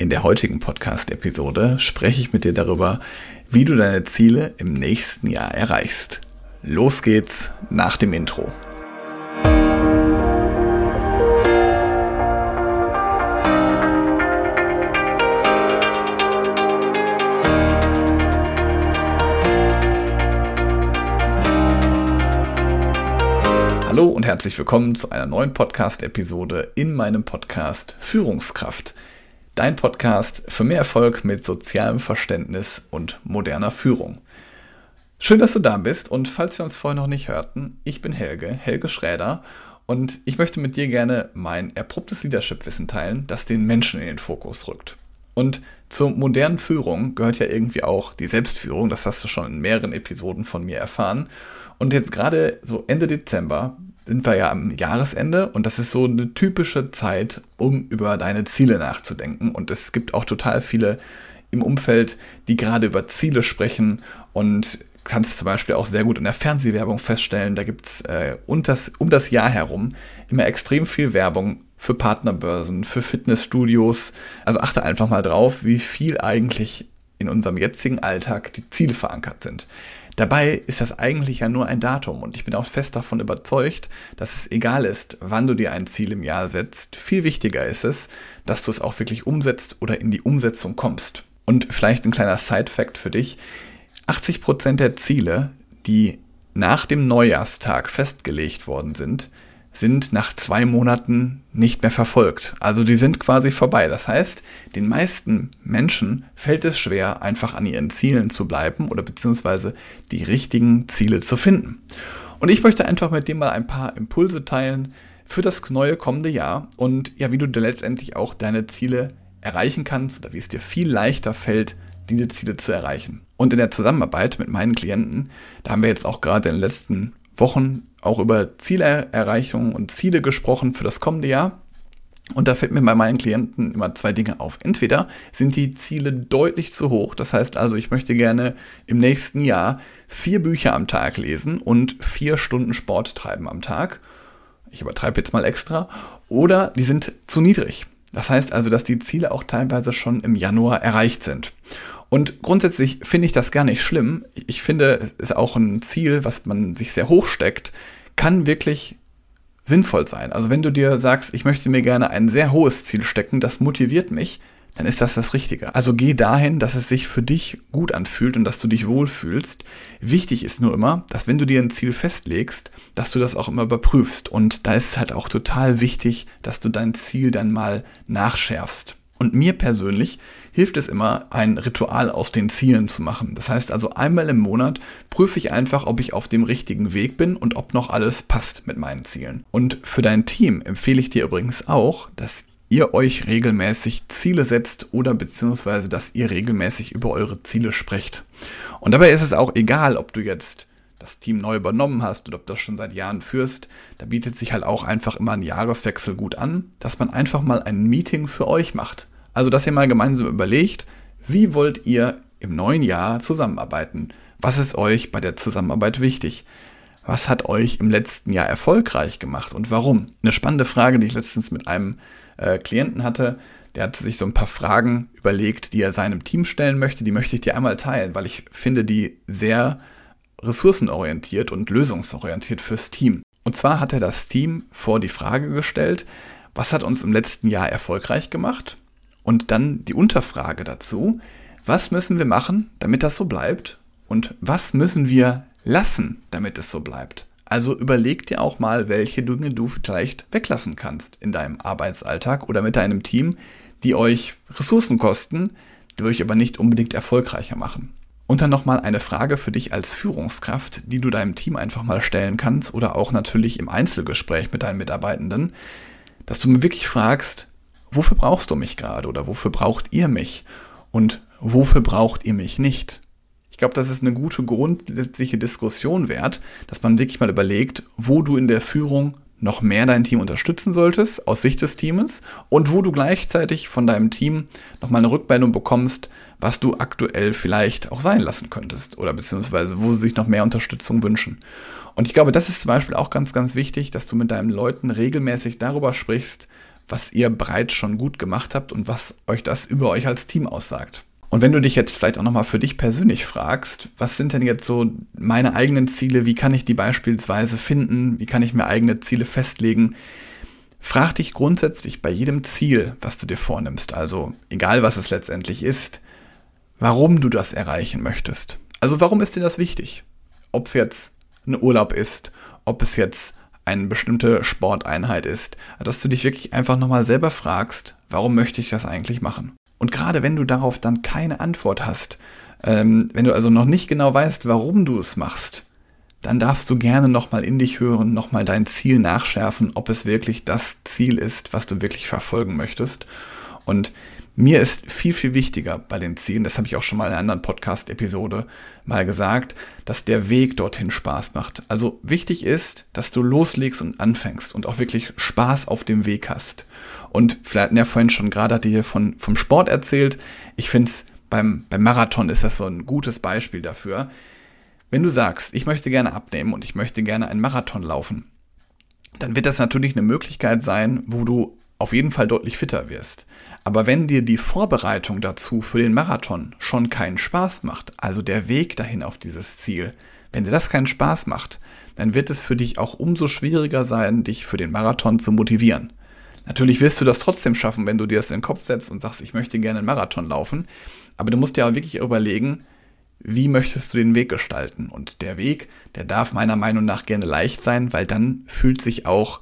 In der heutigen Podcast-Episode spreche ich mit dir darüber, wie du deine Ziele im nächsten Jahr erreichst. Los geht's nach dem Intro. Hallo und herzlich willkommen zu einer neuen Podcast-Episode in meinem Podcast Führungskraft dein Podcast für mehr Erfolg mit sozialem Verständnis und moderner Führung. Schön, dass du da bist und falls wir uns vorher noch nicht hörten, ich bin Helge, Helge Schräder und ich möchte mit dir gerne mein erprobtes Leadership-Wissen teilen, das den Menschen in den Fokus rückt. Und zur modernen Führung gehört ja irgendwie auch die Selbstführung, das hast du schon in mehreren Episoden von mir erfahren. Und jetzt gerade so Ende Dezember sind wir ja am Jahresende und das ist so eine typische Zeit, um über deine Ziele nachzudenken. Und es gibt auch total viele im Umfeld, die gerade über Ziele sprechen und kannst zum Beispiel auch sehr gut in der Fernsehwerbung feststellen, da gibt es äh, um, das, um das Jahr herum immer extrem viel Werbung für Partnerbörsen, für Fitnessstudios. Also achte einfach mal drauf, wie viel eigentlich in unserem jetzigen Alltag die Ziele verankert sind. Dabei ist das eigentlich ja nur ein Datum und ich bin auch fest davon überzeugt, dass es egal ist, wann du dir ein Ziel im Jahr setzt. Viel wichtiger ist es, dass du es auch wirklich umsetzt oder in die Umsetzung kommst. Und vielleicht ein kleiner Side-Fact für dich. 80 Prozent der Ziele, die nach dem Neujahrstag festgelegt worden sind, sind nach zwei Monaten nicht mehr verfolgt. Also die sind quasi vorbei. Das heißt, den meisten Menschen fällt es schwer, einfach an ihren Zielen zu bleiben oder beziehungsweise die richtigen Ziele zu finden. Und ich möchte einfach mit dir mal ein paar Impulse teilen für das neue kommende Jahr und ja, wie du letztendlich auch deine Ziele erreichen kannst oder wie es dir viel leichter fällt, diese Ziele zu erreichen. Und in der Zusammenarbeit mit meinen Klienten, da haben wir jetzt auch gerade in den letzten Wochen auch über Zielerreichung und Ziele gesprochen für das kommende Jahr. Und da fällt mir bei meinen Klienten immer zwei Dinge auf. Entweder sind die Ziele deutlich zu hoch, das heißt also, ich möchte gerne im nächsten Jahr vier Bücher am Tag lesen und vier Stunden Sport treiben am Tag. Ich übertreibe jetzt mal extra. Oder die sind zu niedrig. Das heißt also, dass die Ziele auch teilweise schon im Januar erreicht sind. Und grundsätzlich finde ich das gar nicht schlimm. Ich finde, es ist auch ein Ziel, was man sich sehr hoch steckt, kann wirklich sinnvoll sein. Also wenn du dir sagst, ich möchte mir gerne ein sehr hohes Ziel stecken, das motiviert mich, dann ist das das Richtige. Also geh dahin, dass es sich für dich gut anfühlt und dass du dich wohlfühlst. Wichtig ist nur immer, dass wenn du dir ein Ziel festlegst, dass du das auch immer überprüfst. Und da ist es halt auch total wichtig, dass du dein Ziel dann mal nachschärfst. Und mir persönlich hilft es immer, ein Ritual aus den Zielen zu machen. Das heißt also einmal im Monat prüfe ich einfach, ob ich auf dem richtigen Weg bin und ob noch alles passt mit meinen Zielen. Und für dein Team empfehle ich dir übrigens auch, dass ihr euch regelmäßig Ziele setzt oder beziehungsweise, dass ihr regelmäßig über eure Ziele sprecht. Und dabei ist es auch egal, ob du jetzt das Team neu übernommen hast oder ob du das schon seit Jahren führst, da bietet sich halt auch einfach immer ein Jahreswechsel gut an, dass man einfach mal ein Meeting für euch macht. Also, dass ihr mal gemeinsam überlegt, wie wollt ihr im neuen Jahr zusammenarbeiten? Was ist euch bei der Zusammenarbeit wichtig? Was hat euch im letzten Jahr erfolgreich gemacht und warum? Eine spannende Frage, die ich letztens mit einem äh, Klienten hatte. Der hat sich so ein paar Fragen überlegt, die er seinem Team stellen möchte. Die möchte ich dir einmal teilen, weil ich finde die sehr ressourcenorientiert und lösungsorientiert fürs Team. Und zwar hat er das Team vor die Frage gestellt, was hat uns im letzten Jahr erfolgreich gemacht? Und dann die Unterfrage dazu, was müssen wir machen, damit das so bleibt? Und was müssen wir lassen, damit es so bleibt? Also überleg dir auch mal, welche Dinge du vielleicht weglassen kannst in deinem Arbeitsalltag oder mit deinem Team, die euch Ressourcen kosten, die euch aber nicht unbedingt erfolgreicher machen. Und dann nochmal eine Frage für dich als Führungskraft, die du deinem Team einfach mal stellen kannst oder auch natürlich im Einzelgespräch mit deinen Mitarbeitenden, dass du mir wirklich fragst, wofür brauchst du mich gerade oder wofür braucht ihr mich und wofür braucht ihr mich nicht? Ich glaube, das ist eine gute grundsätzliche Diskussion wert, dass man wirklich mal überlegt, wo du in der Führung noch mehr dein Team unterstützen solltest aus Sicht des Teams und wo du gleichzeitig von deinem Team nochmal eine Rückmeldung bekommst, was du aktuell vielleicht auch sein lassen könntest oder beziehungsweise wo sie sich noch mehr Unterstützung wünschen. Und ich glaube, das ist zum Beispiel auch ganz, ganz wichtig, dass du mit deinen Leuten regelmäßig darüber sprichst, was ihr bereits schon gut gemacht habt und was euch das über euch als Team aussagt. Und wenn du dich jetzt vielleicht auch nochmal für dich persönlich fragst, was sind denn jetzt so meine eigenen Ziele, wie kann ich die beispielsweise finden, wie kann ich mir eigene Ziele festlegen, frag dich grundsätzlich bei jedem Ziel, was du dir vornimmst, also egal was es letztendlich ist, warum du das erreichen möchtest. Also warum ist dir das wichtig? Ob es jetzt ein Urlaub ist, ob es jetzt eine bestimmte Sporteinheit ist, dass du dich wirklich einfach nochmal selber fragst, warum möchte ich das eigentlich machen? Und gerade wenn du darauf dann keine Antwort hast, ähm, wenn du also noch nicht genau weißt, warum du es machst, dann darfst du gerne nochmal in dich hören, nochmal dein Ziel nachschärfen, ob es wirklich das Ziel ist, was du wirklich verfolgen möchtest. Und mir ist viel, viel wichtiger bei den Zielen, das habe ich auch schon mal in einer anderen Podcast-Episode mal gesagt, dass der Weg dorthin Spaß macht. Also wichtig ist, dass du loslegst und anfängst und auch wirklich Spaß auf dem Weg hast. Und vielleicht, ja, vorhin schon gerade hat hier von, vom Sport erzählt. Ich finde es beim, beim Marathon ist das so ein gutes Beispiel dafür. Wenn du sagst, ich möchte gerne abnehmen und ich möchte gerne einen Marathon laufen, dann wird das natürlich eine Möglichkeit sein, wo du auf jeden Fall deutlich fitter wirst. Aber wenn dir die Vorbereitung dazu für den Marathon schon keinen Spaß macht, also der Weg dahin auf dieses Ziel, wenn dir das keinen Spaß macht, dann wird es für dich auch umso schwieriger sein, dich für den Marathon zu motivieren. Natürlich wirst du das trotzdem schaffen, wenn du dir das in den Kopf setzt und sagst, ich möchte gerne einen Marathon laufen. Aber du musst dir auch wirklich überlegen, wie möchtest du den Weg gestalten? Und der Weg, der darf meiner Meinung nach gerne leicht sein, weil dann fühlt sich auch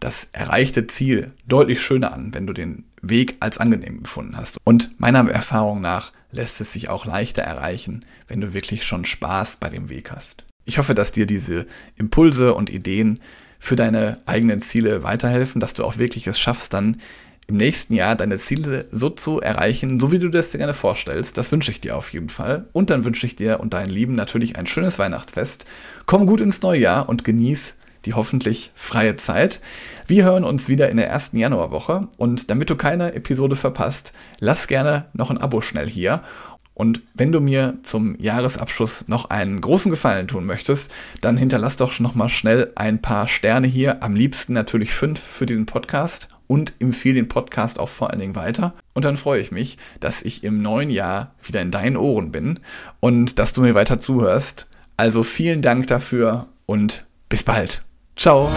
das erreichte Ziel deutlich schöner an, wenn du den Weg als angenehm empfunden hast. Und meiner Erfahrung nach lässt es sich auch leichter erreichen, wenn du wirklich schon Spaß bei dem Weg hast. Ich hoffe, dass dir diese Impulse und Ideen für deine eigenen Ziele weiterhelfen, dass du auch wirklich es schaffst, dann im nächsten Jahr deine Ziele so zu erreichen, so wie du das dir gerne vorstellst. Das wünsche ich dir auf jeden Fall. Und dann wünsche ich dir und deinen Lieben natürlich ein schönes Weihnachtsfest. Komm gut ins neue Jahr und genieß die hoffentlich freie Zeit. Wir hören uns wieder in der ersten Januarwoche und damit du keine Episode verpasst, lass gerne noch ein Abo schnell hier und wenn du mir zum Jahresabschluss noch einen großen Gefallen tun möchtest, dann hinterlass doch noch mal schnell ein paar Sterne hier. Am liebsten natürlich fünf für diesen Podcast und empfehle den Podcast auch vor allen Dingen weiter. Und dann freue ich mich, dass ich im neuen Jahr wieder in deinen Ohren bin und dass du mir weiter zuhörst. Also vielen Dank dafür und bis bald. Ciao.